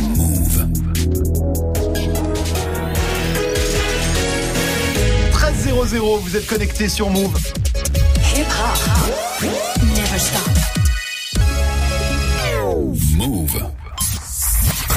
Move. 13-0-0, vous êtes connectés sur Move. Hip hop. Never stop.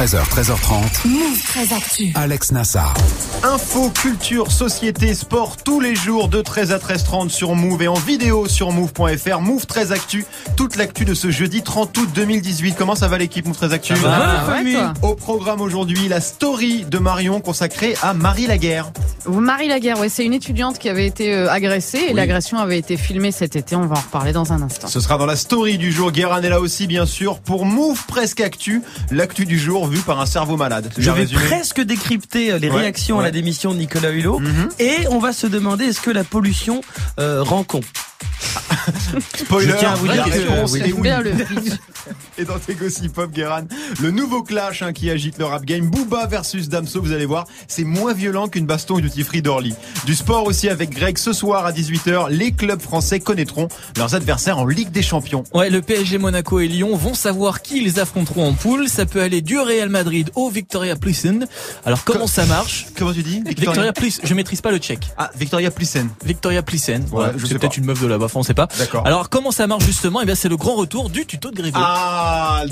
13h, 13h30. Move très actu. Alex Nassar. Info, culture, société, sport, tous les jours de 13 à 13h30 sur Move et en vidéo sur Move.fr. Move 13 Actu, toute l'actu de ce jeudi 30 août 2018. Comment ça va l'équipe Move 13 Actu? Va, ouais, toi. Au programme aujourd'hui, la story de Marion consacrée à Marie Laguerre. Marie Laguerre, ouais, c'est une étudiante qui avait été euh, agressée et Oui. l'agression avait été filmée cet été. On va en reparler dans un instant. Ce sera dans la story du jour. Guérin est là aussi, bien sûr, pour Move Presque Actu, l'actu du jour vue par un cerveau malade. Je vais résumé presque décrypter euh, les Ouais, réactions à la démission de Nicolas Hulot. Mhm. Et on va se demander est-ce que la pollution euh, rend con? Spoiler, Je tiens à vous dire que, réponse oui. est J'aime oui. bien le pitch. Et dans tes gossip pop, Guérin, le nouveau clash hein, qui agite le rap game, Booba versus Damso, vous allez voir, c'est moins violent qu'une baston du Tifri d'Orly. Du sport aussi avec Greg ce soir à 18h, les clubs français connaîtront leurs adversaires en Ligue des Champions. Ouais, le PSG, Monaco et Lyon vont savoir qui ils affronteront en poule. Ça peut aller du Real Madrid au Victoria Plissen. Alors comment Co- ça marche? Comment tu dis? Victoria Plissen, je maîtrise pas le tchèque. Ah, Victoria Plissen. Victoria Plissen. Voilà, je sais c'est peut-être une meuf de là-bas, on sait pas. D'accord. Alors comment ça marche justement? Eh bien c'est le grand retour du tuto de Grévy. Ah,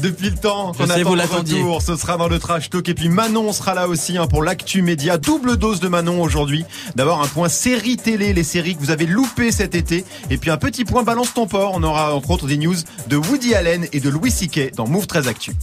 depuis le temps qu'on attend vous le retour, ce sera dans le trash talk et puis Manon sera là aussi hein, pour l'actu média, double dose de Manon aujourd'hui. D'abord un point série télé, les séries que vous avez loupées cet été et puis un petit point balance ton port. On aura entre autres des news de Woody Allen et de Louis C.K. dans Move 13 Actu.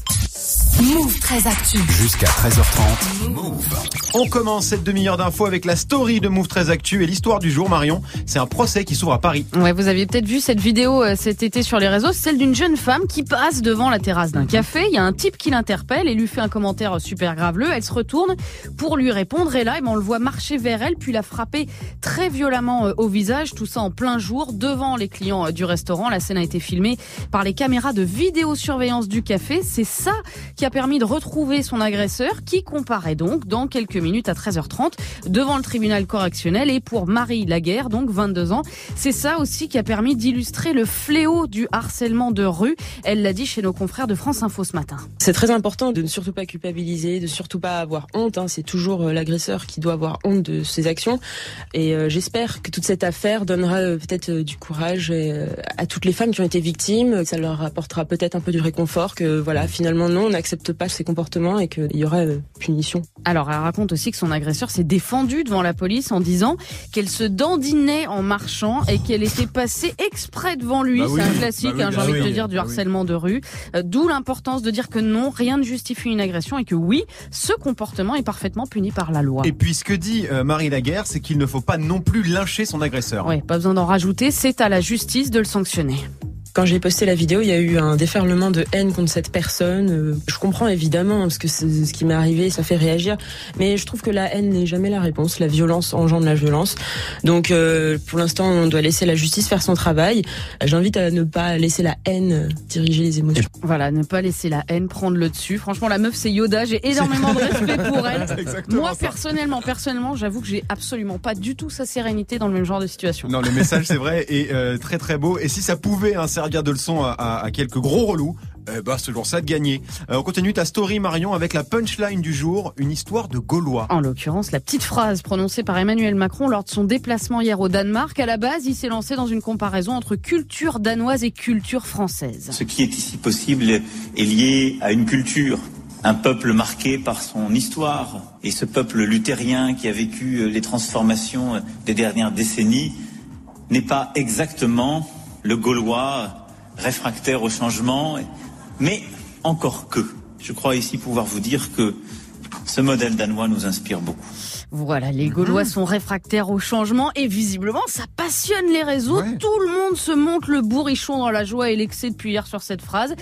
Move très actu. Jusqu'à 13h30. Move. On commence cette demi-heure d'infos avec la story de Move 13 Actu et l'histoire du jour Marion. C'est un procès qui s'ouvre à Paris. Ouais, vous aviez peut-être vu cette vidéo euh, cet été sur les réseaux, celle d'une jeune femme qui passe devant la terrasse d'un café. Il y a un type qui l'interpelle et lui fait un commentaire super graveleux. Elle se retourne pour lui répondre et là, eh ben, on le voit marcher vers elle puis la frapper très violemment euh, au visage. Tout ça en plein jour devant les clients euh, du restaurant. La scène a été filmée par les caméras de vidéosurveillance du café. C'est ça qui a permis de retrouver son agresseur qui comparaît donc dans quelques minutes à 13h30 devant le tribunal correctionnel et pour Marie Laguerre, donc 22 ans. C'est ça aussi qui a permis d'illustrer le fléau du harcèlement de rue. Elle l'a dit chez nos confrères de France Info ce matin. C'est très important de ne surtout pas culpabiliser, de surtout pas avoir honte. hein. C'est toujours euh, l'agresseur qui doit avoir honte de ses actions. Et euh, j'espère que toute cette affaire donnera euh, peut-être euh, du courage euh, à toutes les femmes qui ont été victimes. Ça leur apportera peut-être un peu du réconfort que voilà, finalement non, on n'accepte pas ces comportements et qu'il y aura euh, punition. Alors, elle raconte aussi que son agresseur s'est défendu devant la police en disant qu'elle se dandinait en marchant et qu'elle était passée exprès devant lui. Bah oui, C'est un classique, bah oui, hein, j'ai bah envie de te dire, du bah oui. harcèlement de rue. Euh, D'où l'importance de dire que non, rien ne justifie une agression et que oui, ce comportement est parfaitement puni par la loi. Et puis ce que dit euh, Marie Laguerre, c'est qu'il ne faut pas non plus lyncher son agresseur. Ouais, pas besoin d'en rajouter, c'est à la justice de le sanctionner. Quand j'ai posté la vidéo, il y a eu un déferlement de haine contre cette personne. Euh, Je comprends évidemment parce que ce qui m'est arrivé, ça fait réagir. Mais je trouve que la haine n'est jamais la réponse. La violence engendre la violence. Donc euh, pour l'instant, on doit laisser la justice faire son travail. J'invite à ne pas laisser la haine diriger les émotions. Voilà, ne pas laisser la haine prendre le dessus. Franchement, la meuf, c'est Yoda. J'ai énormément de respect pour elle. Moi, ça. personnellement, personnellement, j'avoue que j'ai absolument pas du tout sa sérénité dans le même genre de situation. Non, le message c'est vrai est euh, très très beau. Et si ça pouvait hein, servir de leçon à, à- à quelques gros relous, euh, bah c'est toujours ça de gagner. Euh, on continue ta story Marion avec la punchline du jour, une histoire de Gaulois. En l'occurrence, la petite phrase prononcée par Emmanuel Macron lors de son déplacement hier au Danemark, à la base, il s'est lancé dans une comparaison entre culture danoise et culture française. Ce qui est ici possible est lié à une culture, un peuple marqué par son histoire. Et ce peuple luthérien qui a vécu les transformations des dernières décennies n'est pas exactement le Gaulois réfractaire au changement, mais encore que. Je crois ici pouvoir vous dire que ce modèle danois nous inspire beaucoup. Voilà, les Gaulois sont réfractaires au changement et visiblement ça passionne les réseaux. Ouais. Tout le monde se monte le bourrichon dans la joie et l'excès depuis hier sur cette phrase.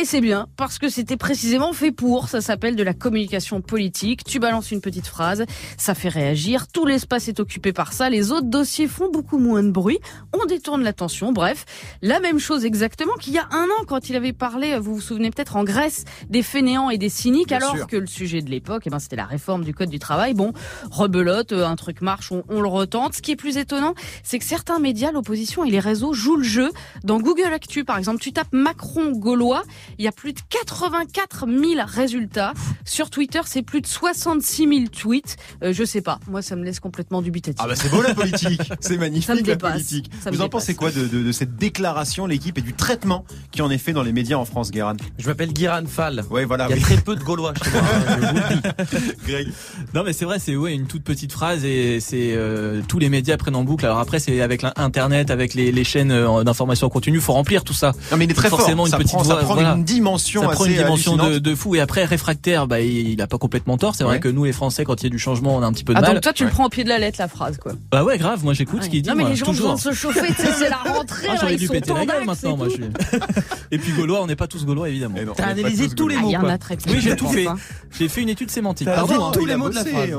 Et c'est bien parce que c'était précisément fait pour. Ça s'appelle de la communication politique. Tu balances une petite phrase, ça fait réagir. Tout l'espace est occupé par ça. Les autres dossiers font beaucoup moins de bruit. On détourne l'attention. Bref, la même chose exactement qu'il y a un an quand il avait parlé, vous vous souvenez peut-être en Grèce, des fainéants et des cyniques Bien alors sûr. que le sujet de l'époque, eh ben, c'était la réforme du code du travail. Bon, rebelote, euh, un truc marche, on, on le retente. Ce qui est plus étonnant, c'est que certains médias, l'opposition et les réseaux jouent le jeu. Dans Google Actu, par exemple, tu tapes Macron gaulois, il y a plus de 84 000 résultats. Sur Twitter, c'est plus de 66 000 tweets. Euh, je sais pas, moi ça me laisse complètement dubitatif. Ah bah c'est beau la politique, c'est Ça me magnifique la dépasse, politique. ça me Vous en dépasse. pensez quoi de, de- de cette déclaration, l'équipe, et du traitement qui en est fait dans les médias en France, Guérin? Je m'appelle Guiran Fall. Ouais, voilà. Il y a oui. très peu de Gaulois chez moi. hein, je vous le dis. Greg. Non mais c'est vrai, c'est ouais une toute petite phrase et c'est euh, tous les médias prennent en boucle. Alors après c'est avec l'internet, avec les, les chaînes euh, d'information en continu, faut remplir tout ça. Non mais il est très Forcément, fort. une ça petite prend, ça prend voilà. une dimension Ça prend assez une dimension de, fou et après réfractaire, bah il, il a pas complètement tort. C'est vrai Ouais. que nous les Français, quand il y a du changement, on a un petit peu de Ah mal. donc toi tu Ouais. le prends au pied de la lettre la phrase quoi. Bah ouais grave, moi j'écoute ce qu'il dit. non mais moi, les gens ont toujours. besoin de se chauffer, c'est la rentrée. Ah, j'aurais dû péter la gueule maintenant, et moi. tout. Je suis... et puis gaulois, on n'est pas tous gaulois évidemment. Eh T'as analysé tous tous les gaulois. Il y mots, Oui, j'ai tout fait. J'ai fait une étude sémantique. Pardon. tous les mots de la phrase.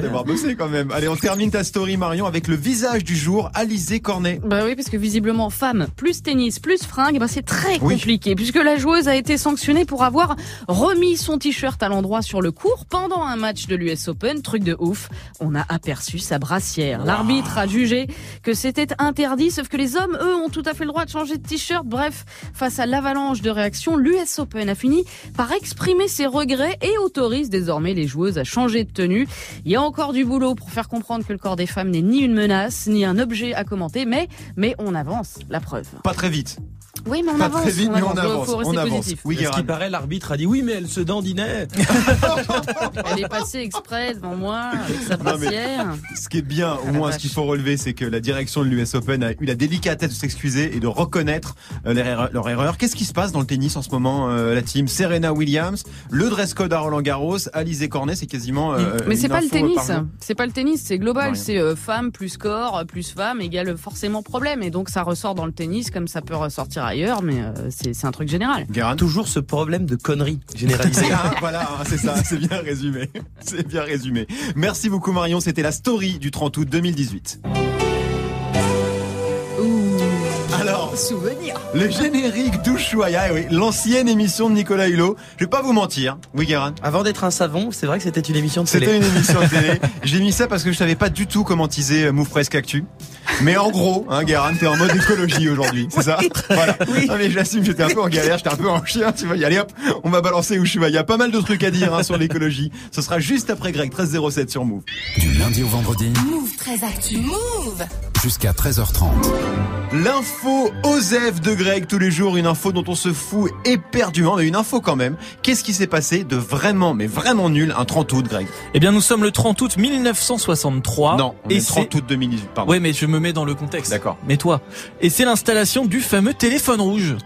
D'avoir bossé quand même. Allez, on termine ta story Marion avec le visage du jour, Alizé Cornet. Bah oui, parce que visiblement, femme, plus tennis, plus fringue, bah c'est très Oui. compliqué, puisque la joueuse a été sanctionnée pour avoir remis son t-shirt à l'endroit sur le court pendant un match de l'US Open. Truc de ouf, on a aperçu sa brassière. L'arbitre a jugé que c'était interdit, sauf que les hommes, eux, ont tout à fait le droit de changer de t-shirt. Bref, face à l'avalanche de réactions, l'US Open a fini par exprimer ses regrets et autorise désormais les joueuses à changer de tenue. Il y a encore du boulot pour faire comprendre que le corps des femmes n'est ni une menace, ni un objet à commenter, mais, on avance, la preuve. Pas très vite. Oui, mais on Pas avance. très vite, mais on avance. On avance. Oui, À ce qui paraît, l'arbitre a dit oui, mais elle se dandinait. Elle est passée exprès devant moi avec sa Non, brassière. Ce qui est bien, au Ah, moins, ce qu'il faut relever, c'est que la direction de l'US Open a eu la délicatesse de s'excuser et de reconnaître euh, leur erreur. leur erreur. Qu'est-ce qui se passe dans le tennis en ce moment, euh, la team? Serena Williams, le dress code à Roland Garros, Alizé Cornet, c'est quasiment. euh, Mais c'est une pas le tennis. C'est pas le tennis, c'est global. C'est euh, femme plus corps plus femme égale forcément problème. Et donc ça ressort dans le tennis comme ça peut ressortir ailleurs, mais euh, c'est un truc général. Guérin. Toujours ce problème de conneries généralisées. Ah, voilà, c'est ça, c'est bien résumé. C'est bien résumé. Merci beaucoup Marion, c'était la story du 30 août 2018. Souvenir. le générique d'Ushuaïa, oui, l'ancienne émission de Nicolas Hulot. Je vais pas vous mentir, oui Guérin. Avant d'être un savon, c'est vrai que c'était une émission de télé. C'était une émission de télé. J'ai mis ça parce que je savais pas du tout comment teaser euh, Move Presque Actu. Mais en gros, hein, Guérin, t'es en mode écologie aujourd'hui, c'est ça Voilà. Non mais j'assume, j'étais un peu en galère, j'étais un peu en chien, tu vois. y Allez hop, on va balancer Ushuaïa. Il y a pas mal de trucs à dire hein, sur l'écologie. Ce sera juste après Greg 1307 sur Move. Du lundi au vendredi Move très actu. Move. Jusqu'à 13h30. L'info OSEF de Greg tous les jours, une info dont on se fout éperdument, mais une info quand même. Qu'est-ce qui s'est passé de vraiment, mais vraiment nul un 30 août, Greg? Eh bien nous sommes le 30 août 1963. Non, on et est c'est- 30 août 2018, pardon. Ouais, mais je me mets dans le contexte. D'accord. Mets-toi. Et c'est l'installation du fameux téléphone rouge.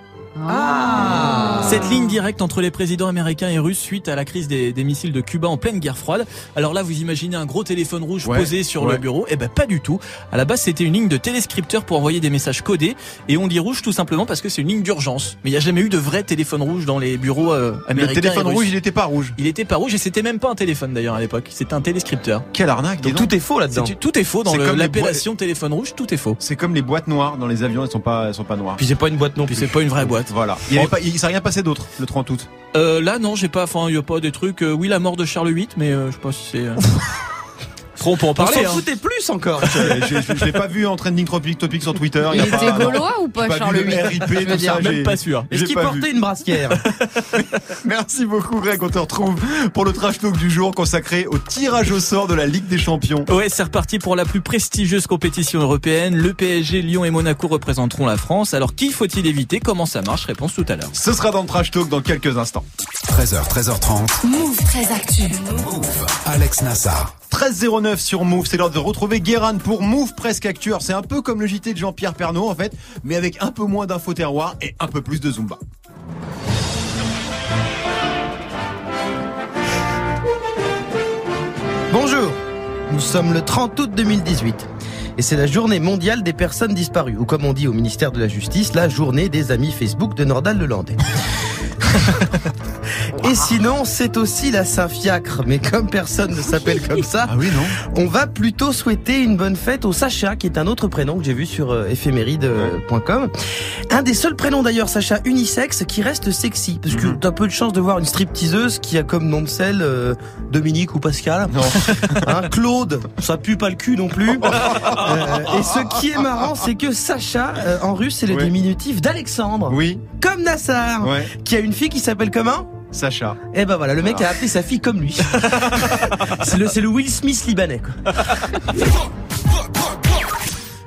Ah. Cette ligne directe entre les présidents américains et russes suite à la crise des, des missiles de Cuba en pleine guerre froide. Alors là, vous imaginez un gros téléphone rouge Ouais, posé sur ouais. le bureau Eh ben pas du tout. À la base, c'était une ligne de téléscripteur pour envoyer des messages codés. Et on dit rouge tout simplement parce que c'est une ligne d'urgence. Mais il n'y a jamais eu de vrai téléphone rouge dans les bureaux euh, américains. Le téléphone rouge, il était pas rouge. Il était pas rouge et c'était même pas un téléphone d'ailleurs à l'époque. C'était un téléscripteur. Quelle arnaque, Donc donc. tout est faux là-dedans. Tout est faux dans l'appellation téléphone rouge. Tout est faux. C'est comme les boîtes noires dans les avions, elles sont pas, elles sont pas noires. Puis c'est pas une boîte non Puis plus. c'est pas une vraie boîte. Voilà. Il s'est rien passé d'autre le 30 août. Euh, là non, j'ai pas. Enfin, il y a pas des trucs. euh, oui, la mort de Charles VIII, mais euh, je sais pas si c'est. Trop, on peut en On parler. s'en hein. foutait plus encore. je je- je l'ai pas vu en trending topic, topic sur Twitter. Il y a était pas, non. gaulois ou pas, Charles VIII RIP, tout ça. Même pas sûr. Est-ce qu'il pas portait vu. une brassière? Merci beaucoup Greg, on te retrouve pour le trash talk du jour consacré au tirage au sort de la Ligue des Champions. Ouais, c'est reparti pour la plus prestigieuse compétition européenne. Le PSG, Lyon et Monaco représenteront la France. Alors qui faut-il éviter? Comment ça marche? Réponse tout à l'heure. Ce sera dans le trash talk dans quelques instants. 13h, 13h30. Move très actu. Move. Alex Nassar. 13.09 sur Move, c'est l'heure de retrouver Guérin pour Move Presque Actu. C'est un peu comme le JT de Jean-Pierre Pernaud en fait, mais avec un peu moins d'info terroir et un peu plus de Zumba. Bonjour, nous sommes le 30 août 2018 et c'est la journée mondiale des personnes disparues, ou comme on dit au ministère de la Justice, la journée des amis Facebook de Nordal Lelandais. Et sinon, c'est aussi la Saint-Fiacre. Mais comme personne ne s'appelle comme ça, Ah oui, non on va plutôt souhaiter une bonne fête au Sacha, qui est un autre prénom que j'ai vu sur euh, éphéméride.com. Un des seuls prénoms d'ailleurs, Sacha unisexe, qui reste sexy. Parce que Mhm. t'as peu de chance de voir une stripteaseuse qui a comme nom de celle euh, Dominique ou Pascal. Non. Hein, Claude, ça pue pas le cul non plus. Euh, et ce qui est marrant, c'est que Sacha, euh, en russe, c'est le Oui. diminutif d'Alexandre. Oui, Comme Nassar, ouais. qui a une fille qui s'appelle comment Sacha. Eh ben voilà, le mec a appelé sa fille comme lui. c'est le, le Will Smith libanais. Quoi.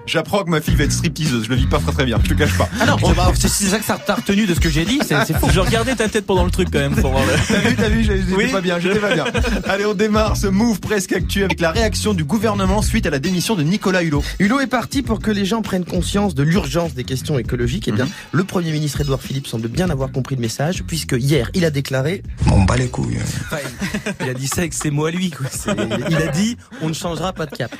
J'apprends que ma fille va être stripteaseuse. Je le vis pas très très bien. Je te cache pas. Ah non, c'est ça que ça t'a retenu de ce que j'ai dit. C'est fou. Je regardais ta tête pendant le truc quand même pour voir le... T'as vu, t'as vu, j'étais Oui. pas bien, j'étais pas bien. Allez, on démarre ce move presque actu avec la réaction du gouvernement suite à la démission de Nicolas Hulot. Hulot est parti pour que les gens prennent conscience de l'urgence des questions écologiques. Eh bien, Mhm. le Premier ministre Édouard Philippe semble bien avoir compris le message, puisque hier, il a déclaré... On bat les couilles. Enfin, il, il a dit ça avec ses mots à lui. Quoi. Il a dit, on ne changera pas de cap.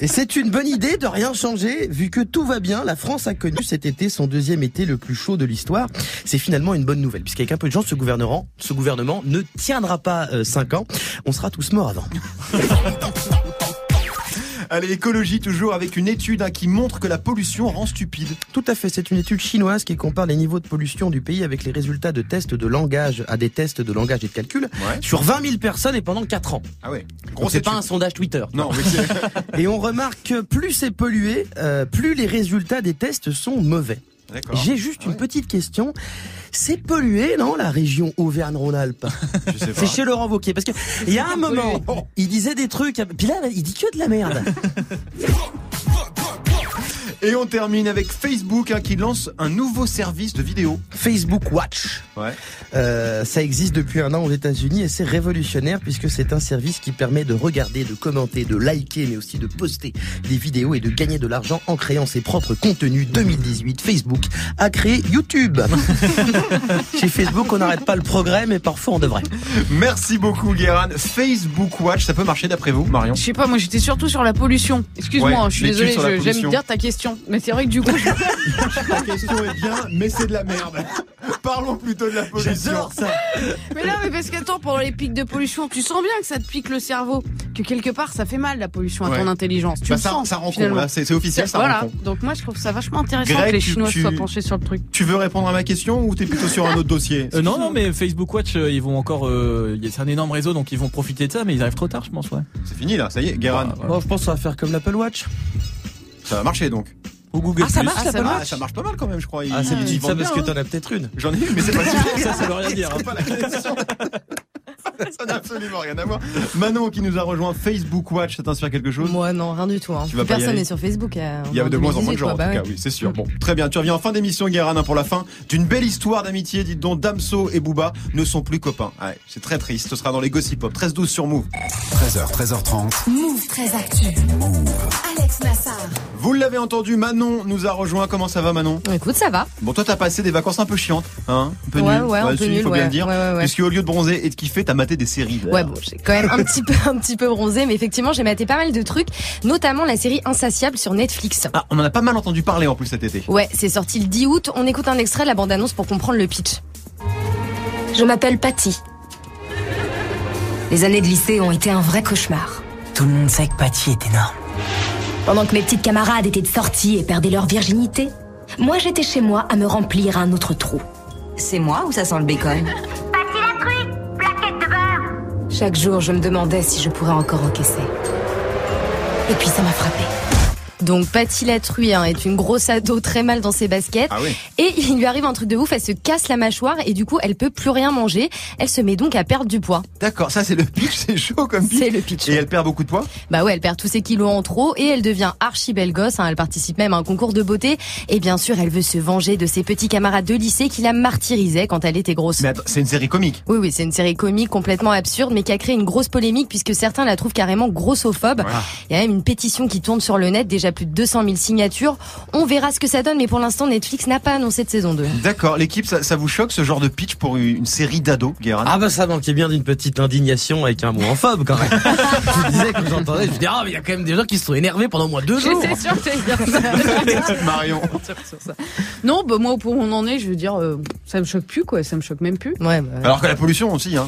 Et c'est une bonne idée de rien changer, vu que tout va bien. La France a connu cet été son deuxième été le plus chaud de l'histoire. C'est finalement une bonne nouvelle, puisqu'avec un peu de chance, ce gouvernement, ne tiendra pas 5 ans. On sera tous morts avant. Allez, écologie toujours avec une étude hein, qui montre que la pollution rend stupide. Tout à fait, c'est une étude chinoise qui compare les niveaux de pollution du pays avec les résultats de tests de langage à des tests de langage et de calcul Ouais. sur 20 000 personnes et pendant 4 ans. Ah ouais. C'est pas un sondage Twitter. Non, mais. Et on remarque que plus c'est pollué, euh, plus les résultats des tests sont mauvais. J'ai juste une petite question. C'est pollué, non, la région Auvergne-Rhône-Alpes? Je sais pas. C'est chez Laurent Wauquiez. Parce que il y a un moment, il disait des trucs, puis là, il dit que de la merde. Et on termine avec Facebook hein, qui lance un nouveau service de vidéo. Facebook Watch. Ouais. Euh, ça existe depuis un an aux États-Unis et c'est révolutionnaire puisque c'est un service qui permet de regarder, de commenter, de liker, mais aussi de poster des vidéos et de gagner de l'argent en créant ses propres contenus. 2018, Facebook a créé YouTube. Chez Facebook, on n'arrête pas le progrès, mais parfois on devrait. Merci beaucoup, Guéran. Facebook Watch, ça peut marcher d'après vous, Marion? Je sais pas, moi j'étais surtout sur la pollution. Excuse-moi, Ouais, je suis je- j'aime bien ta question. Mais c'est vrai que du coup, je- La question est bien, mais c'est de la merde. Parlons plutôt de la pollution. J'adore ça. mais là, mais parce qu'attends, pendant les pics de pollution, tu sens bien que ça te pique le cerveau, que quelque part ça fait mal la pollution à Ouais. ton intelligence. Tu Bah, le ça, sens. ça rend con, c'est officiel, ça voilà. rend con. Donc moi je trouve ça vachement intéressant Greg, que les Chinois tu- soient penchés sur le truc. Tu veux répondre à ma question ou t'es plutôt sur un autre dossier? Euh, non, non, mais Facebook Watch, euh, ils vont encore. euh, c'est un énorme réseau, donc ils vont profiter de ça, mais ils arrivent trop tard, je pense, ouais. C'est fini là, ça y est, Guéran. Voilà. Bon, je pense que ça va faire comme l'Apple Watch. Ça va marcher donc. Ou Google. Ah, ça marche, Ah, ça marche. Ah, ça marche pas mal quand même, je crois. Ils- Ah, c'est ça parce que bien, hein. t'en as peut-être une. J'en ai eu, mais c'est pas suffisant. Ça, ça veut rien dire. hein. Pas la question. Ça n'a absolument rien à voir. Manon qui nous a rejoint Facebook Watch, ça t'inspire quelque chose? Moi, non, rien du tout. Hein. Personne n'est sur Facebook. euh, Il y a de moins en moins de 2018, gens en tout bah cas, oui, c'est sûr. Bon, très bien. Tu reviens en fin d'émission, Guérin, hein, pour la fin d'une belle histoire d'amitié. Dites donc, Damso et Booba ne sont plus copains. Ouais, c'est très triste. Ce sera dans les Gossip Pop. 13-12 sur Move. 13h, 13h30. Move très actu. Alex Nassar. Vous l'avez entendu, Manon nous a rejoint. Comment ça va, Manon? Écoute, ça va. Bon, toi, t'as passé des vacances un peu chiantes, hein Un peu Ouais, nulles. ouais, un peu nul, faut bien ouais. le dire. Ouais, ouais, ouais. Puisque au lieu de bronzer et de kiffer, t'as maté des séries. Ouais, bon, j'ai quand même un petit peu, un petit peu bronzé, mais effectivement, j'ai maté pas mal de trucs, notamment la série Insatiable sur Netflix. Ah, on en a pas mal entendu parler en plus cet été. Ouais, c'est sorti le 10 août. On écoute un extrait de la bande-annonce pour comprendre le pitch. Je m'appelle Patty. Les années de lycée ont été un vrai cauchemar. Tout le monde sait que Patty est énorme. Pendant que mes petites camarades étaient de sortie et perdaient leur virginité, moi j'étais chez moi à me remplir un autre trou. C'est moi ou ça sent le bacon? Chaque jour, je me demandais si je pourrais encore encaisser. Et puis ça m'a frappé. Donc, Patty la truie hein, est une grosse ado très mal dans ses baskets. Ah oui. Et il lui arrive un truc de ouf, elle se casse la mâchoire et du coup, elle peut plus rien manger. Elle se met donc à perdre du poids. D'accord, ça c'est le pitch, c'est chaud comme pitch. C'est le pitch. Et elle perd beaucoup de poids? Bah ouais, elle perd tous ses kilos en trop et elle devient archi belle gosse. hein. Elle participe même à un concours de beauté. Et bien sûr, elle veut se venger de ses petits camarades de lycée qui la martyrisaient quand elle était grosse. Mais attends, c'est une série comique. Oui, oui, c'est une série comique complètement absurde, mais qui a créé une grosse polémique puisque certains la trouvent carrément grossophobe. Voilà. Il y a même une pétition qui tourne sur le net. Déjà plus de 200 000 signatures. On verra ce que ça donne, mais pour l'instant, Netflix n'a pas annoncé de saison 2. D'accord, l'équipe, ça, ça vous choque ce genre de pitch pour une, série d'ados, Guérin Ah bah ça manquait bien d'une petite indignation avec un mot en phobe quand même. je disais que j'entendais, je me dis ah mais il y a quand même des gens qui se sont énervés pendant au moins deux jours. J'étais sûre que t'allais dire ça. Marion. Non, bah moi, pour où on en est, je veux dire, euh, ça me choque plus, quoi. Ça me choque même plus. Ouais, bah, Alors que la pollution aussi, hein.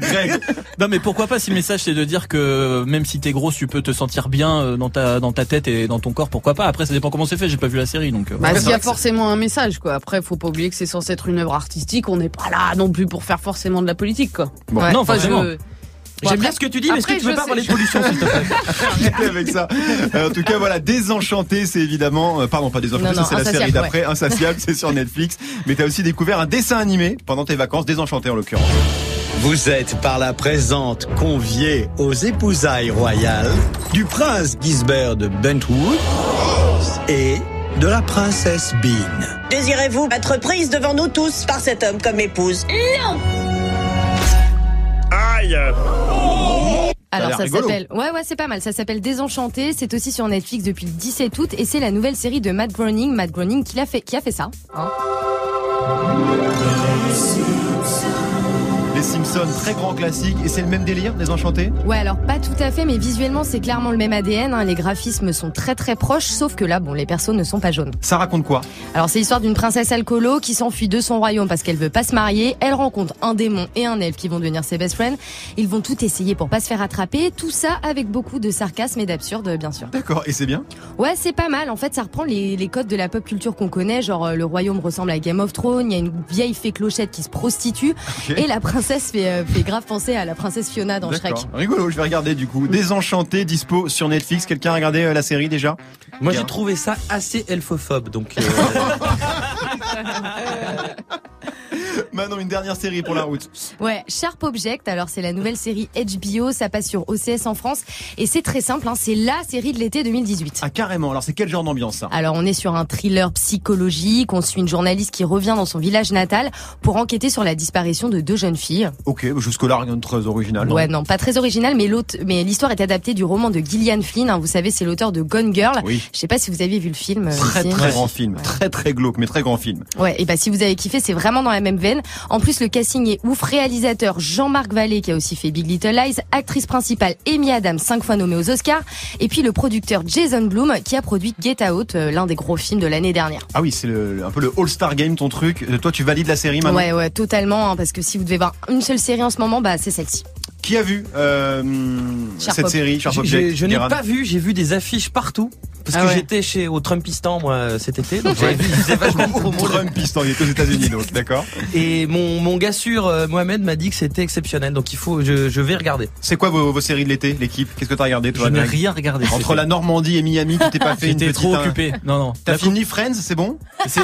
Greg. Non mais pourquoi pas si le message c'est de dire que même si t'es gros tu peux te sentir bien euh, dans ta dans ta tête et dans ton corps pourquoi pas après ça dépend comment c'est fait j'ai pas vu la série donc euh, Bah, c'est y a forcément un message, quoi. Après, faut pas oublier que c'est censé être une œuvre artistique. On n'est pas là non plus pour faire forcément de la politique, quoi. Bon, Ouais. non Enfin, forcément je- J'aime bien ce que tu dis, mais est-ce que tu veux pas parler de pollution s'il te plaît Arrêtez avec ça. Euh, en tout cas, voilà, Désenchanté, c'est évidemment, euh, pardon, pas Désenchanté, Non, ça c'est la série Insatiable, d'après, Insatiable, c'est sur Netflix. Mais t'as aussi découvert un dessin animé pendant tes vacances, Désenchanté en l'occurrence. Vous êtes par la présente conviés aux épousailles royales du prince Gisbert de Bentwood et de la princesse Bean. Désirez-vous être prise devant nous tous par cet homme comme épouse? Aïe Alors ça s'appelle Ouais ouais, c'est pas mal. Ça s'appelle Désenchanté, c'est aussi sur Netflix depuis le 17 août et c'est la nouvelle série de Matt Groening, Matt Groening qui l'a fait qui a fait ça. hein. Les Simpsons, très grand classique, et c'est le même délire, Désenchanté Ouais, alors pas tout à fait mais visuellement c'est clairement le même ADN, hein. les graphismes sont très très proches sauf que là bon, les persos ne sont pas jaunes. Ça raconte quoi? Alors c'est l'histoire d'une princesse alcoolo qui s'enfuit de son royaume parce qu'elle veut pas se marier. Elle rencontre un démon et un elfe qui vont devenir ses best friends. Ils vont tout essayer pour pas se faire attraper. Tout ça avec beaucoup de sarcasme et d'absurde, bien sûr. D'accord, et c'est bien? Ouais, c'est pas mal. En fait, ça reprend les, les codes de la pop culture qu'on connaît. Genre, euh, le royaume ressemble à Game of Thrones. Il y a une vieille fée clochette qui se prostitue. Et la princesse fait, euh, fait grave penser à la princesse Fiona dans Shrek. Rigolo, je vais regarder du coup. Désenchanté, dispo sur Netflix. Quelqu'un a regardé euh, la série déjà Moi j'ai trouvé ça assez elfophobe donc euh, Manon, une dernière série pour la route. Ouais, Sharp Object. Alors, c'est la nouvelle série HBO. Ça passe sur OCS en France. Et c'est très simple. Hein, c'est la série de l'été 2018. Ah, carrément, alors c'est quel genre d'ambiance ça? Alors on est sur un thriller psychologique, on suit une journaliste qui revient dans son village natal pour enquêter sur la disparition de deux jeunes filles. Ok, jusque-là, rien de très original. Ouais non, pas très original mais l'autre mais l'histoire est adaptée du roman de Gillian Flynn, hein, vous savez c'est l'auteur de Gone Girl. Oui. Je sais pas si vous aviez vu le film. euh, Très ici. très grand film, Ouais. très très glauque, mais très grand film. Ouais, et bah si vous avez kiffé, c'est vraiment dans la même veine. En plus, le casting est ouf. Réalisateur Jean-Marc Vallée qui a aussi fait Big Little Lies, actrice principale Amy Adams, cinq fois nommée aux Oscars, et puis le producteur Jason Blum qui a produit Get Out, euh, l'un des gros films de l'année dernière. Ah oui, c'est un peu le All-Star Game ton truc. Euh, Toi, tu valides la série maintenant? Ouais, ouais, totalement, hein, parce que si vous devez voir une seule série en ce moment, bah c'est celle-ci. Qui a vu euh, cette série, Sharp Object je n'ai pas vu, j'ai vu des affiches partout. Parce Ah que ouais. j'étais chez au Trumpistan moi cet été, donc j'avais vu, ils vachement de promo. Trumpistan, il est aux États-Unis donc, d'accord. Et mon, mon gars sûr, euh, Mohamed, m'a dit que c'était exceptionnel, donc il faut, je, je vais regarder. C'est quoi vos, vos séries de l'été, l'équipe? Qu'est-ce que t'as regardé toi je n'ai rien regardé Entre la Normandie et Miami, tu t'es pas fait une j'étais trop un- occupé non non T'as fini Friends, c'est bon?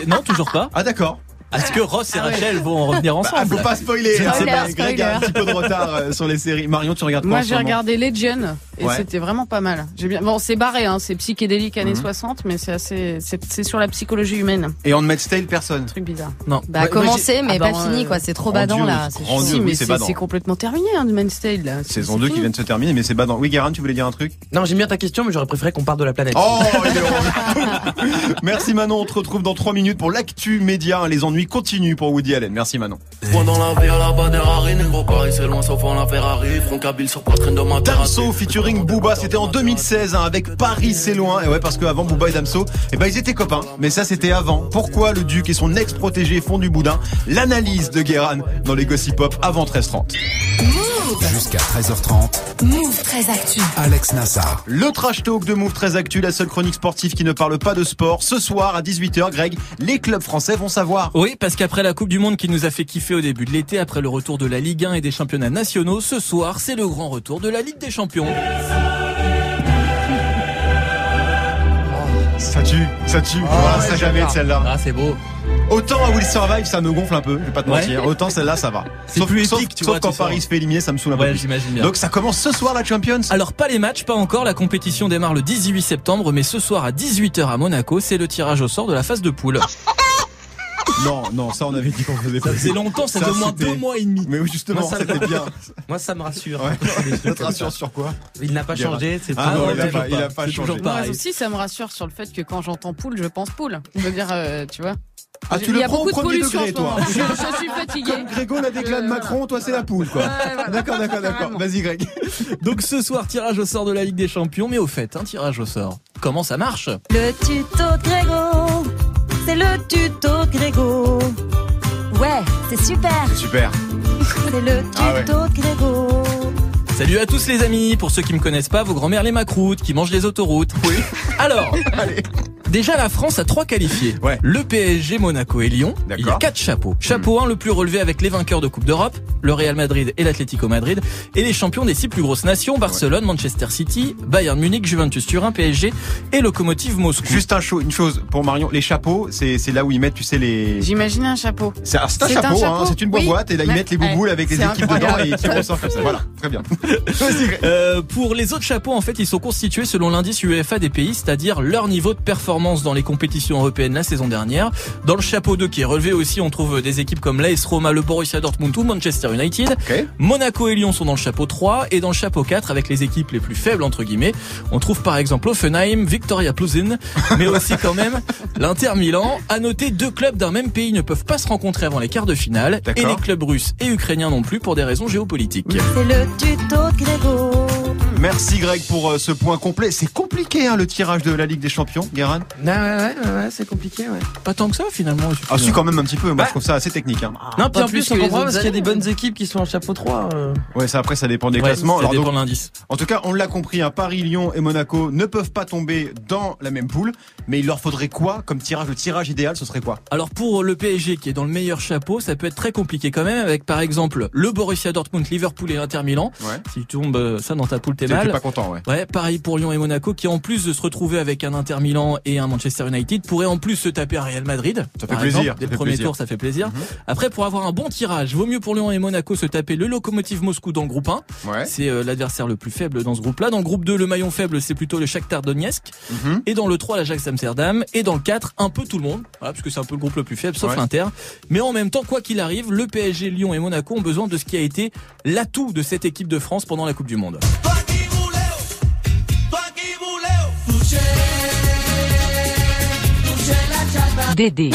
Non toujours pas Ah d'accord. Est-ce que Ross et Ah ouais. Rachel vont revenir Bah, ensemble faut pas spoiler. Je ne hein. sais pas. Greg a un petit peu de retard euh, sur les séries. Marion, tu regardes quoi Moi, j'ai regardé Legion et Ouais. c'était vraiment pas mal. J'ai bien. Bon, c'est barré, hein, c'est psychédélique années Mhm. 60, mais c'est assez. C'est sur la psychologie humaine. Et Handmaid's Tale, personne. Truc bizarre. non Bah Ouais, commencé, moi, j'ai- mais Ah pas bah, fini euh, quoi. C'est trop badant là. c'est mais c'est c'est badant. c'est complètement terminé, hein, de Man's Tale. Là. C'est- Saison c'est 2 qui vient de se terminer, mais c'est badant. Oui, Guérin, tu voulais dire un truc? Non, j'aime bien ta question, mais j'aurais préféré qu'on parle de la planète. Oh, il. Merci Manon, on te retrouve dans 3 minutes pour l'actu média. Les ennuis continuent pour Woody Allen. Merci Manon. Dans la vie à la bas des Harry, négro Paris c'est loin sauf en la Ferrari, front kabyle sur poitrine de ma terrasse. Damso featuring Booba, c'était en 2016 hein, avec Paris c'est loin. Et ouais, parce qu'avant Booba et Damso, eh ben ils étaient copains. Mais ça c'était avant. Pourquoi le duc et son ex-protégé font du boudin? L'analyse de Guéran dans les Gossip Pop avant 13h30. Jusqu'à 13h30, Move très actu. Alex Nassar. Le trash talk de Move très actu, la seule chronique sportive qui ne parle pas de sport. Ce soir à 18h, Greg, les clubs français vont savoir. Oui, parce qu'après la Coupe du Monde qui nous a fait kiffer au début de l'été, après le retour de la Ligue 1 et des championnats nationaux, ce soir, c'est le grand retour de la Ligue des Champions. Ça tue, ça tue. Voilà, ça jamais de celle-là. Ah, c'est beau. Autant à Will Survive, ça me gonfle un peu, je vais pas te Ouais. mentir. Autant celle-là, ça va. C'est plus sauf- épique, tu sauf vois, quand. Paris se fait éliminer, ça me saoule un peu Ouais, plus. j'imagine bien. Donc ça commence ce soir la Champions Alors pas les matchs, pas encore, la compétition démarre le 18 septembre, mais ce soir à 18h à Monaco, c'est le tirage au sort de la phase de poule. Non, non, ça on avait dit qu'on faisait pas. Ça faisait longtemps, ça fait au moins deux mois et demi. Mais oui, justement, Moi, ça me- c'était bien. Moi, ça me rassure. Ouais. Ça te rassure sur quoi Il n'a pas changé. C'est Ah non, il a pas, il a pas C'est toujours changé. Moi aussi, ça me rassure sur le fait que quand j'entends poule, je pense poule. Je veux dire, euh, tu vois. Ah, tu Il le y a prends au de premier pollution degré, toi. Je, je suis fatiguée. Comme Grégo la déclare de Euh, Macron, toi c'est la poule, quoi. D'accord, d'accord, d'accord. Vas-y, Greg. Donc ce soir, tirage au sort de la Ligue des Champions, mais au fait, un tirage au sort. Comment ça marche? Le tuto de Grégo, c'est le tuto de Grégo. Ouais, c'est super, Super. c'est le Ah ouais. tuto de Grégo. Salut à tous les amis, pour ceux qui me connaissent pas, vos grands-mères les macroutes, qui mangent les autoroutes. Oui. Alors, déjà la France a trois qualifiés. Ouais. Le PSG, Monaco et Lyon. Il y a quatre chapeaux. Chapeau 1, le plus relevé avec les vainqueurs de Coupe d'Europe, le Real Madrid et l'Atlético Madrid, et les champions des six plus grosses nations, Barcelone, Manchester City, Bayern Munich, Juventus Turin, PSG et Locomotive Moscou. Juste un une chose pour Marion, les chapeaux, c'est c'est là où ils mettent, tu sais, les. J'imagine un chapeau. C'est un, un C'est hein, chapeau c'est une Oui. boîte et là ils mettent les bouboules ouais, avec les c'est équipes dedans et ils sort comme ça. Voilà, très bien. Euh, pour les autres chapeaux, en fait, ils sont constitués selon l'indice UEFA des pays, c'est-à-dire leur niveau de performance dans les compétitions européennes la saison dernière. Dans le chapeau 2 qui est relevé aussi, on trouve des équipes comme l'AS Roma, le Borussia Dortmund ou Manchester United. Ok. Monaco et Lyon sont dans le chapeau 3 et dans le chapeau 4 avec les équipes les plus faibles entre guillemets, on trouve par exemple Offenheim, Victoria Plzeň, mais aussi quand même l'Inter Milan. À noter, deux clubs d'un même pays ne peuvent pas se rencontrer avant les quarts de finale et les clubs russes et ukrainiens non plus pour des raisons géopolitiques. C'est le tuto de Grégo. Merci Greg pour euh, ce point complet. C'est compliqué hein, le tirage de la Ligue des Champions, Guérin. Ouais, ouais, ouais, ouais, ouais, c'est compliqué, ouais. Pas tant que ça finalement. Ah si quand même un petit peu. Moi Bah. je trouve ça assez technique. Hein. Non, puis en plus, on comprend parce qu'il y a des bonnes équipes qui sont en chapeau 3. euh. Ouais, ça après ça dépend des Ouais, classements. ça Alors, dépend donc, de l'indice. en tout cas, on l'a compris, hein, Paris, Lyon et Monaco ne peuvent pas tomber dans la même poule. Mais il leur faudrait quoi comme tirage? Le tirage idéal, ce serait quoi? Alors pour le PSG qui est dans le meilleur chapeau, ça peut être très compliqué quand même avec par exemple le Borussia Dortmund, Liverpool et Inter Milan. Ouais. Si tu tombes euh, ça dans ta poule, t'es T'es t'es mal. pas content, ouais. Ouais, pareil pour Lyon et Monaco qui en plus de se retrouver avec un Inter Milan et Manchester United pourraient en plus se taper à Real Madrid. Ça fait plaisir, exemple. Dès le premier plaisir. tour, ça fait plaisir. Mhm. Après pour avoir un bon tirage, vaut mieux pour Lyon et Monaco se taper le Lokomotiv Moscou dans le groupe 1. Ouais. C'est euh, l'adversaire le plus faible dans ce groupe-là. Dans le groupe 2, le maillon faible, c'est plutôt le Shakhtar Donetsk. Mhm. Et dans le 3, l'Ajax Amsterdam. Et dans le 4, un peu tout le monde. Voilà, parce que c'est un peu le groupe le plus faible, sauf Ouais. l'Inter. Mais en même temps, quoi qu'il arrive, le PSG, Lyon et Monaco ont besoin de ce qui a été l'atout de cette équipe de France pendant la Coupe du Monde. Dédé.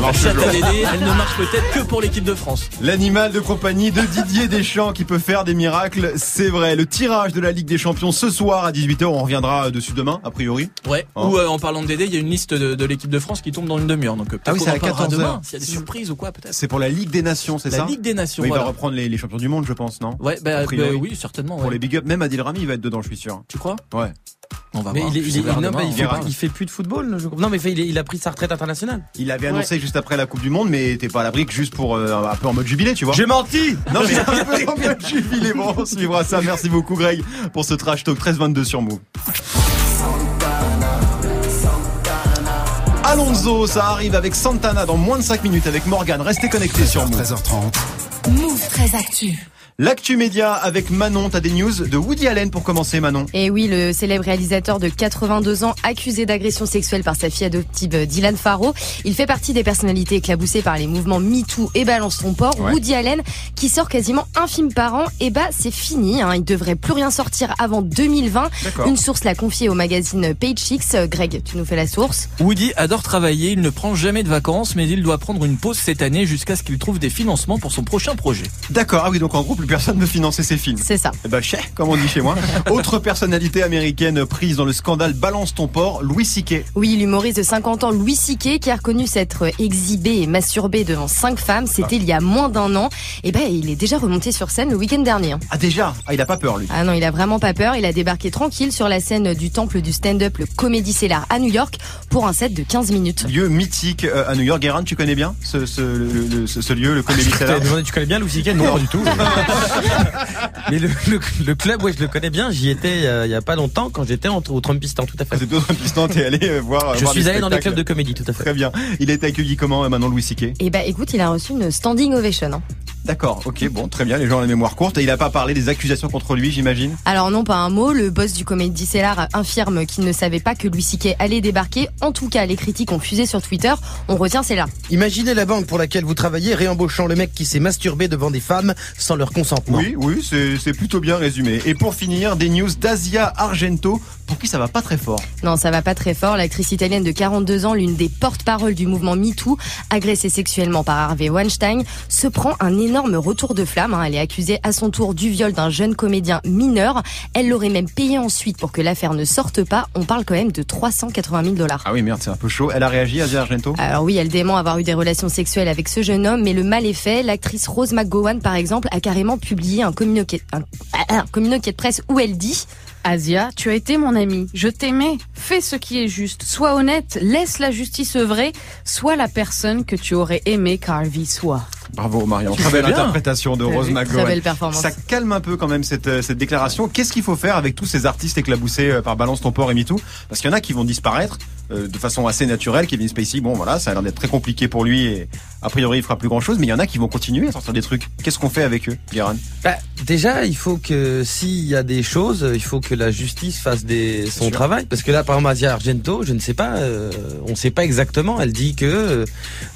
La à Dédé, elle ne marche peut-être que pour l'équipe de France. L'animal de compagnie de Didier Deschamps qui peut faire des miracles, c'est vrai. Le tirage de la Ligue des Champions ce soir à 18h, on reviendra dessus demain, a priori. Ouais. Oh. Ou euh, en parlant de Dédé, il y a une liste de, de l'équipe de France qui tombe dans une demi-heure. Donc euh, peut-être Ah oui, qu'on c'est en à parlera 14 demain. S'il y a des surprises ou quoi, peut-être. C'est pour la Ligue des Nations, c'est La ça Ligue des Nations. Oui, il voilà. va reprendre les, les champions du monde, je pense, non? Ouais, bah, priori. bah oui, certainement. Pour les big up, même Adil Rami, il va être dedans, je suis sûr. Tu crois? Ouais. On va Mais voir. il, est- il, sais est- pas, non, demain, mais il fait, il plus de football, je crois. Non, mais il, fait- il est- il a pris sa retraite internationale. Il avait annoncé juste après la Coupe du Monde, mais t'es pas à l'abri que juste pour euh, un peu en mode jubilé, tu vois. J'ai menti Non, mais un peu en mode jubilé. Bon, on suivra ça. Merci beaucoup, Greg, pour ce trash talk 13-22 sur Move. Alonso, ça arrive avec Santana dans moins de 5 minutes avec Morgan. Restez connectés sur Move. 13h30. Move très actu. L'actu média avec Manon, t'as des news de Woody Allen pour commencer, Manon? Et oui, le célèbre réalisateur de 82 ans, accusé d'agression sexuelle par sa fille adoptive euh, Dylan Farrow. Il fait partie des personnalités éclaboussées par les mouvements MeToo et Balance ton port. Ouais. Woody Allen, qui sort quasiment un film par an, et bah c'est fini. Hein. Il devrait plus rien sortir avant 2020. D'accord. Une source l'a confié au magazine Page Six. Euh, Greg, tu nous fais la source. Woody adore travailler, il ne prend jamais de vacances, mais il doit prendre une pause cette année jusqu'à ce qu'il trouve des financements pour son prochain projet. D'accord, ah oui, donc en gros, plus personne ne financer ses films. C'est ça. Eh ben, chais, comme on dit chez moi. Autre personnalité américaine prise dans le scandale Balance ton port, Louis C.K. Oui, l'humoriste de 50 ans Louis C.K. qui a reconnu s'être exhibé et masturbé devant cinq femmes, c'était il y a moins d'un an. Et ben, il est déjà remonté sur scène le week-end dernier. Ah déjà? Ah, il a pas peur, lui. Ah non, il a vraiment pas peur. Il a débarqué tranquille sur la scène du temple du stand-up, le Comedy Cellar à New York, pour un set de 15 minutes. Lieu mythique euh, à New York. Guérin, tu connais bien ce, ce, le- le- ce, ce lieu, le Comedy Cellar? demandé, tu connais bien Louis C.K. Non, pas du tout. mais le, le- le club, ouais, je le connais bien. J'y étais euh, il y a pas longtemps quand j'étais au Trumpistan, tout à fait. C'est d'autres pistons, t'es allé euh, voir. Je voir suis allé dans des clubs de comédie, tout à fait. Très bien. Il est accueilli comment euh, maintenant, Louis C.K. Et bah écoute, il a reçu une standing ovation. hein. D'accord, ok, bon, très bien, les gens ont la mémoire courte. Et il a pas parlé des accusations contre lui, j'imagine? Alors non, pas un mot. Le boss du Comedy Cellar affirme qu'il ne savait pas que Louis allait débarquer. En tout cas, les critiques ont fusé sur Twitter. On retient Cellar. Imaginez la banque pour laquelle vous travaillez réembauchant le mec qui s'est masturbé devant des femmes sans leur consentement. Oui, oui, c'est c'est plutôt bien résumé. Et pour finir, des news d'Asia Argento, pour qui ça va pas très fort. Non, ça va pas très fort. L'actrice italienne de 42 ans, l'une des porte-paroles du mouvement MeToo, agressée sexuellement par Harvey Weinstein, se prend un énorme retour de flamme. hein. Elle est accusée à son tour du viol d'un jeune comédien mineur. Elle l'aurait même payé ensuite pour que l'affaire ne sorte pas. On parle quand même de 380 000 dollars. Ah oui, merde, c'est un peu chaud. Elle a réagi, Asia Argento? Alors oui, elle dément avoir eu des relations sexuelles avec ce jeune homme, mais le mal est fait. L'actrice Rose McGowan, par exemple, a carrément publié un communiqué, un, un communiqué de presse où elle dit Asia, tu as été mon ami, je t'aimais, fais ce qui est juste, sois honnête, laisse la justice œuvrer, sois la personne que tu aurais aimé qu'Harvey soit. Bravo Marion, très belle bien. interprétation de Rose Très McGowan. belle performance. Ça calme un peu quand même cette, euh, cette déclaration. Qu'est-ce qu'il faut faire avec tous ces artistes éclaboussés euh, par Balance ton port et MeToo? Parce qu'il y en a qui vont disparaître euh, de façon assez naturelle. Kevin Spacey, bon voilà, ça a l'air d'être très compliqué pour lui et a priori il fera plus grand chose. Mais il y en a qui vont continuer à sortir des trucs. Qu'est-ce qu'on fait avec eux, Guérin Bah, déjà, il faut que s'il y a des choses, il faut que la justice fasse des, son travail. Parce que là, par exemple, Asia Argento, je ne sais pas, euh, on ne sait pas exactement. Elle dit que euh,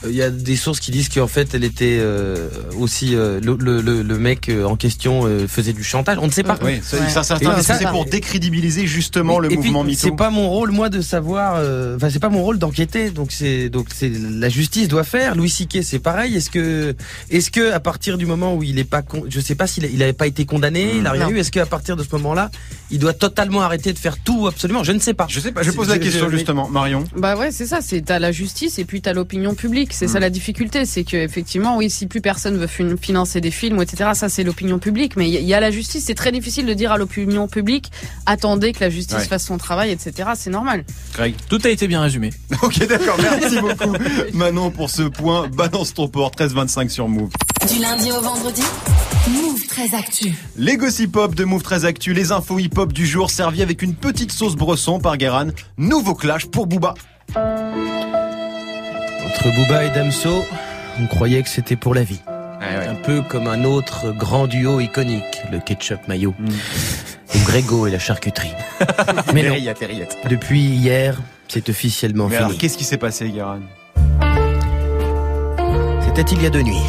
il y a des sources qui disent qu'en fait, elle était euh, aussi euh, le, le, le- le mec en question euh, faisait du chantage. On ne sait pas. Oui, ça, c'est pour décrédibiliser justement le et puis, mouvement C'est MeToo. pas mon rôle, moi, de savoir. Euh, Enfin, c'est pas mon rôle d'enquêter. Donc c'est donc c'est la justice doit faire. Louis C.K. c'est pareil. Est-ce que est-ce que à partir du moment où il est pas, con- je sais pas s'il il avait pas été condamné, il a rien Non. eu. Est-ce qu'à partir de ce moment-là, il doit totalement arrêter de faire tout absolument? Je ne sais pas. Je sais pas, je pose la question je- justement, Marion. Bah ouais, c'est ça, c'est t'as la justice et puis t'as l'opinion publique. C'est ça la difficulté, c'est que effectivement, oui, si plus personne veut fin- financer des films, etc., ça c'est l'opinion publique. Mais il y, a- il y a la justice, c'est très difficile de dire à l'opinion publique, attendez que la justice Ouais. fasse son travail, etc. C'est normal. Greg. Tout a été bien résumé. Ok, d'accord, merci beaucoup. Manon pour ce point. Balance ton port 13-25 sur Move. Du lundi au vendredi, Move très actu. Les gossip hop de Move 13 Actu, les infos hip hop du jour servis avec une petite sauce bresson par Guéran. Nouveau clash pour Booba. Entre Booba et Damso, on croyait que c'était pour la vie. Un peu comme un autre grand duo iconique, le ketchup mayo. Ou Grégo et la charcuterie. Mais non, depuis hier, c'est officiellement Mais fini. alors, qu'est-ce qui s'est passé, Guéran C'était il y a deux nuits.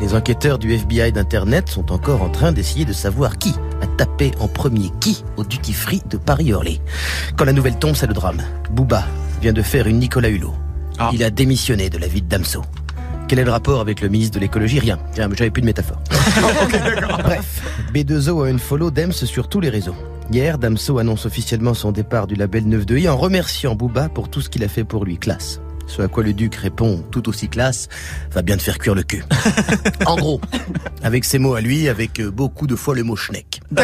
Les enquêteurs du FBI d'Internet sont encore en train d'essayer de savoir qui a tapé en premier qui au duty free de Paris-Orly. Quand la nouvelle tombe, c'est le drame. Booba vient de faire une Nicolas Hulot. Ah. Il a démissionné de la vie de Damso. Quel est le rapport avec le ministre de l'écologie? Rien. Tiens, J'avais plus de métaphore. Bref, B2O a une follow Dems sur tous les réseaux. Hier, Damso annonce officiellement son départ du label 9-2i en remerciant Booba pour tout ce qu'il a fait pour lui. Classe. Ce à quoi le duc répond, tout aussi classe, va bien te faire cuire le cul. en gros, avec ses mots à lui, avec euh, beaucoup de fois le mot schneck.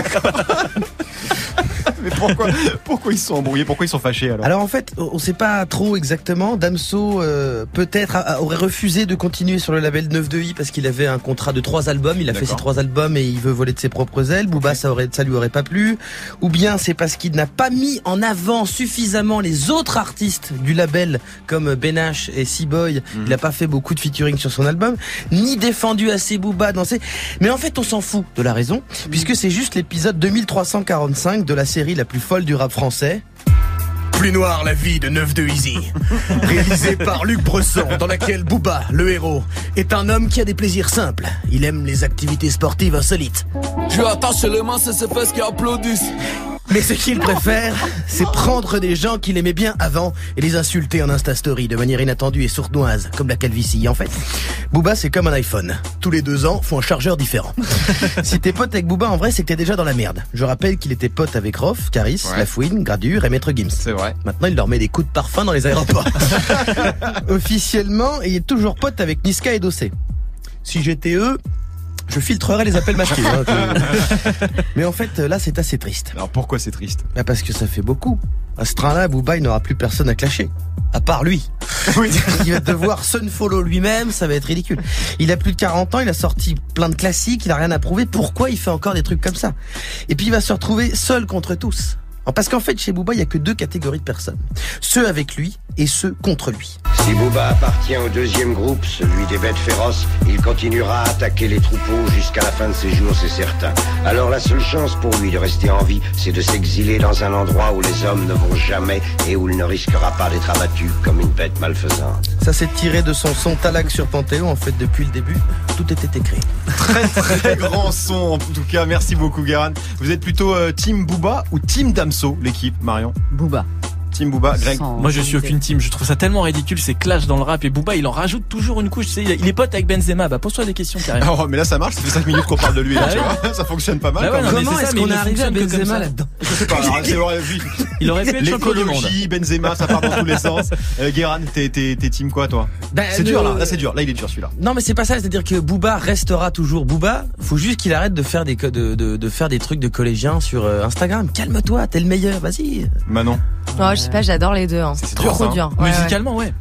Mais pourquoi, pourquoi ils se sont embrouillés? Pourquoi ils sont fâchés alors? Alors en fait, on sait pas trop exactement. Damso euh, peut-être aurait refusé de continuer sur le label 9-2i parce qu'il avait un contrat de trois albums. Il a fait ses trois albums et il veut voler de ses propres ailes. Booba, ça aurait, ça lui aurait pas plu. Ou bien c'est parce qu'il n'a pas mis en avant suffisamment les autres artistes du label comme Ben H et C-Boy. Il a pas fait beaucoup de featuring sur son album, ni défendu assez Booba dans ses. Mais en fait, on s'en fout de la raison, puisque c'est juste l'épisode 2345 de la série la plus folle du rap français. Plus noire la vie de 9 de Easy. Réalisé par Luc Bresson, dans laquelle Booba, le héros, est un homme qui a des plaisirs simples. Il aime les activités sportives insolites. Je lui attache les mains, c'est ces fesses qui applaudissent. Mais ce qu'il préfère, c'est prendre des gens qu'il aimait bien avant et les insulter en Insta Story de manière inattendue et sournoise, comme la calvitie. En fait, Booba, c'est comme un iPhone. Tous les deux ans, faut un chargeur différent. si t'es pote avec Booba, en vrai, c'est que t'es déjà dans la merde. Je rappelle qu'il était pote avec Rof, Caris, Ouais. Lafouine, Gradure et Maître Gims. C'est vrai. Maintenant, il leur met des coups de parfum dans les aéroports. Officiellement, il est toujours pote avec Niska et Dossé. Si j'étais eux, je filtrerais les appels masqués. Mais en fait, là, c'est assez triste. Alors pourquoi c'est triste? Bah parce que ça fait beaucoup. À ce train-là, Booba, il n'aura plus personne à clasher. À part lui. il va devoir follow lui-même, ça va être ridicule. Il a plus de 40 ans, il a sorti plein de classiques, il a rien à prouver. Pourquoi il fait encore des trucs comme ça? Et puis il va se retrouver seul contre tous. Parce qu'en fait, chez Booba, il y a que deux catégories de personnes. Ceux avec lui et ceux contre lui. Si Booba appartient au deuxième groupe, celui des bêtes féroces, il continuera à attaquer les troupeaux jusqu'à la fin de ses jours, c'est certain. Alors la seule chance pour lui de rester en vie, c'est de s'exiler dans un endroit où les hommes ne vont jamais et où il ne risquera pas d'être abattu comme une bête malfaisante. Ça s'est tiré de son son Talac sur Panthéon. En fait, depuis le début, tout était écrit. Très très grand son en tout cas. Merci beaucoup Guérin. Vous êtes plutôt euh, Team Booba ou Team L'équipe, Marion Booba. Team Booba, Greg. Moi je suis aucune team, je trouve ça tellement ridicule, c'est clash dans le rap et Booba il en rajoute toujours une couche, il est- pote avec Benzema, bah pose-toi des questions carrément. Oh mais là ça marche, ça fait 5 minutes qu'on parle de lui là, Bah tu oui. vois. Ça fonctionne pas mal. Bah ouais, non, Comment est-ce qu'on est arrivé à Benzema là-dedans Je sais pas. Il aurait pu être champion du monde. Benzema, ça part dans tous les sens. Euh, Guérin, t'es, team quoi toi? Ben, C'est dur là, là c'est dur, là il est dur celui-là. Non mais c'est pas ça, c'est-à-dire que Booba restera toujours Booba. Faut juste qu'il arrête de faire des de, de, de faire des trucs de collégiens sur euh, Instagram. Calme-toi, t'es le meilleur, vas-y. Manon. Non, je sais pas, j'adore les deux. Hein. C'est trop dur, hein. dur. Ouais, ouais. Musicalement ouais.